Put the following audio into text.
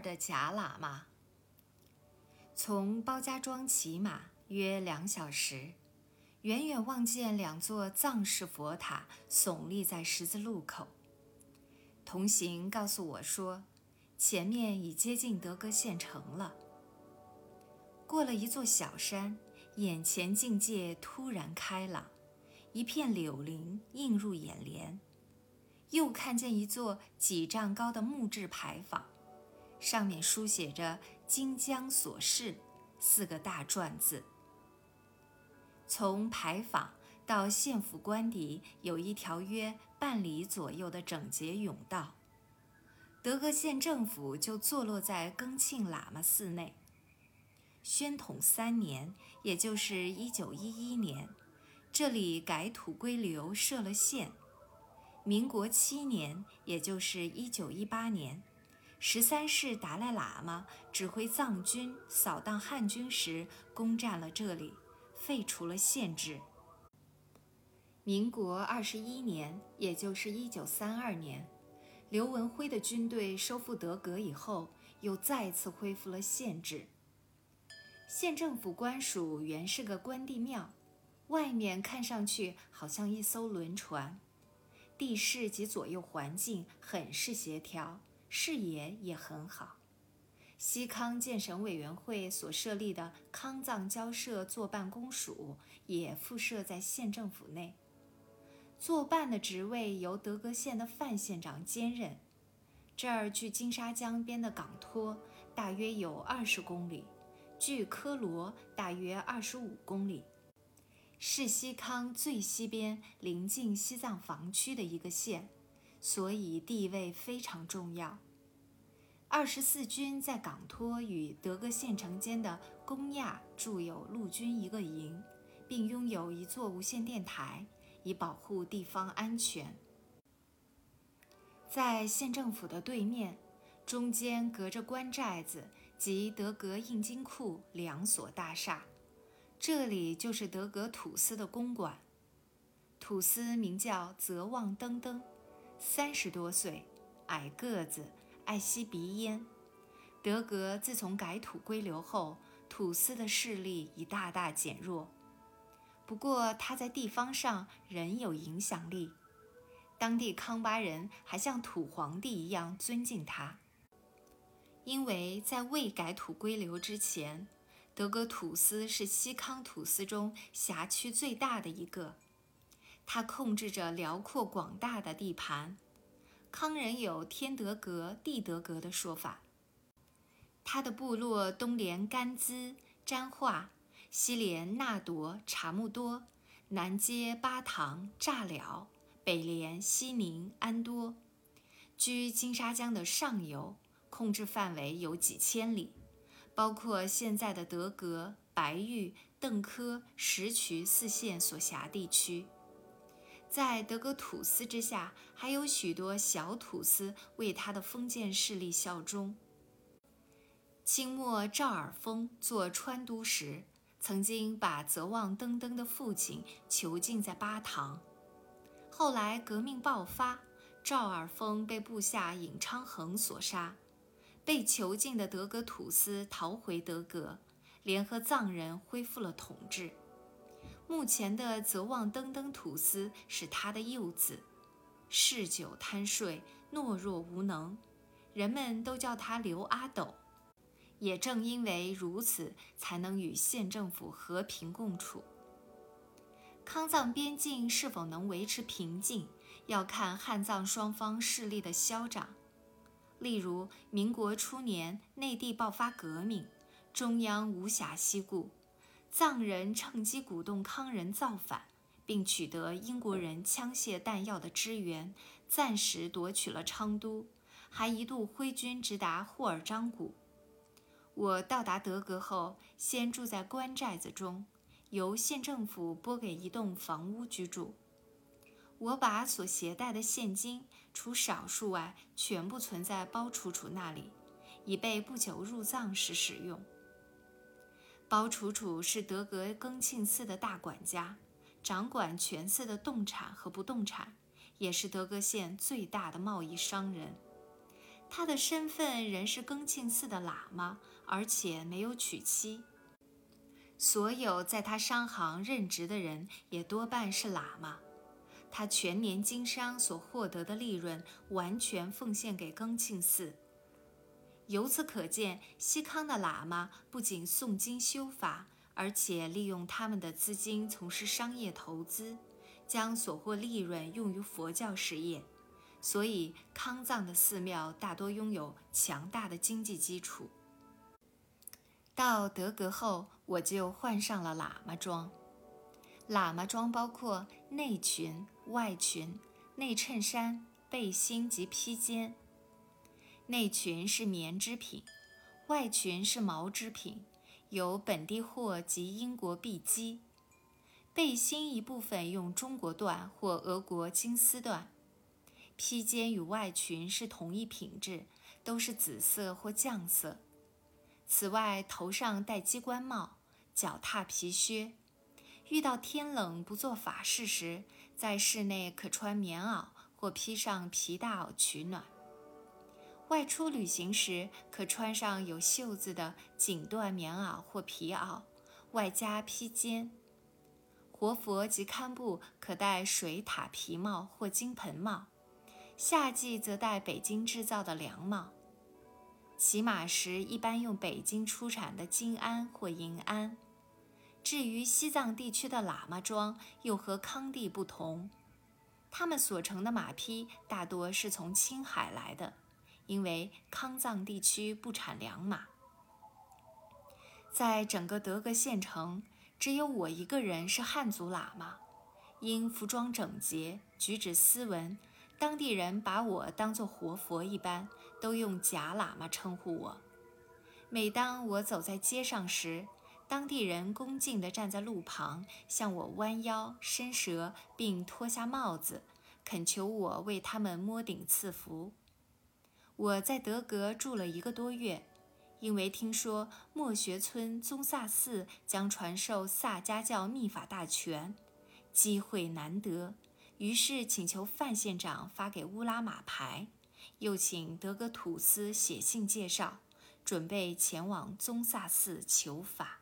的假喇嘛。从包家庄骑马约两小时，远远望见两座藏式佛塔耸立在十字路口。同行告诉我说，前面已接近德格县城了。过了一座小山，眼前境界突然开朗，一片柳林映入眼帘。又看见一座几丈高的木质牌坊，上面书写着“金江所事”四个大篆字。从牌坊到县府官邸有一条约半里左右的整洁甬道。德格县政府就坐落在更庆喇嘛寺内。宣统三年，也就是一九一一年，这里改土归流，设了县。民国七年，也就是一九一八年，十三世达赖喇嘛指挥藏军扫荡汉军时，攻占了这里，废除了县制。民国二十一年，也就是一九三二年，刘文辉的军队收复德格以后，又再次恢复了县制。县政府官署原是个关帝庙，外面看上去好像一艘轮船。地势及左右环境很是协调，视野也很好。西康建省委员会所设立的康藏交涉作办公署也附设在县政府内，作办的职位由德格县的范县长兼任。这儿距金沙江边的港托大约有二十公里，距科罗大约二十五公里。是西康最西边临近西藏防区的一个县，所以地位非常重要。二十四军在港托与德格县城间的公亚驻有陆军一个营，并拥有一座无线电台，以保护地方安全。在县政府的对面，中间隔着官寨子及德格印金库两所大厦。这里就是德格土司的公馆。土司名叫泽旺登登，三十多岁，矮个子，爱吸鼻烟。德格自从改土归流后，土司的势力已大大减弱。不过他在地方上仍有影响力，当地康巴人还像土皇帝一样尊敬他，因为在未改土归流之前。德格土司是西康土司中辖区最大的一个，它控制着辽阔广大的地盘。康人有“天德格，地德格”的说法。他的部落东连甘孜、沾化，西连纳铎、查木多，南接巴塘、乍了，北连西宁、安多，居金沙江的上游，控制范围有几千里。包括现在的德格、白玉、邓科、石渠四县所辖地区，在德格土司之下，还有许多小土司为他的封建势力效忠。清末赵尔丰做川都时，曾经把泽旺登登的父亲囚禁在巴塘。后来革命爆发，赵尔丰被部下尹昌衡所杀。被囚禁的德格土司逃回德格，联合藏人恢复了统治。目前的泽旺登登土司是他的幼子，嗜酒贪睡，懦弱无能，人们都叫他刘阿斗。也正因为如此，才能与县政府和平共处。康藏边境是否能维持平静，要看汉藏双方势力的消长。例如，民国初年内地爆发革命，中央无暇西顾，藏人趁机鼓动康人造反，并取得英国人枪械弹药的支援，暂时夺取了昌都，还一度挥军直达霍尔章谷。我到达德格后，先住在官寨子中，由县政府拨给一栋房屋居住。我把所携带的现金，除少数外，全部存在包楚楚那里，以备不久入藏时使用。包楚楚是德格更庆寺的大管家，掌管全寺的动产和不动产，也是德格县最大的贸易商人。他的身份仍是更庆寺的喇嘛，而且没有娶妻。所有在他商行任职的人也多半是喇嘛。他全年经商所获得的利润完全奉献给更庆寺。由此可见，西康的喇嘛不仅诵经修法，而且利用他们的资金从事商业投资，将所获利润用于佛教事业。所以，康藏的寺庙大多拥有强大的经济基础。到德格后，我就换上了喇嘛装。喇嘛装包括内裙、外裙、内衬衫、背心及披肩。内裙是棉织品，外裙是毛织品，有本地货及英国碧基。背心一部分用中国缎或俄国金丝缎。披肩与外裙是同一品质，都是紫色或绛色。此外，头上戴鸡冠帽，脚踏皮靴。遇到天冷不做法事时，在室内可穿棉袄或披上皮大袄取暖。外出旅行时，可穿上有袖子的锦缎棉袄或皮袄，外加披肩。活佛及堪布可戴水獭皮帽或金盆帽。夏季则戴北京制造的凉帽。骑马时一般用北京出产的金鞍或银鞍。至于西藏地区的喇嘛装，又和康地不同，他们所乘的马匹大多是从青海来的，因为康藏地区不产良马。在整个德格县城，只有我一个人是汉族喇嘛，因服装整洁，举止斯文。当地人把我当作活佛一般，都用假喇嘛称呼我。每当我走在街上时，当地人恭敬地站在路旁，向我弯腰伸舌，并脱下帽子，恳求我为他们摸顶赐福。我在德格住了一个多月，因为听说莫学村宗萨寺将传授萨迦教密法大全，机会难得。于是请求范县长发给乌拉马牌，又请德格土司写信介绍，准备前往宗萨寺求法。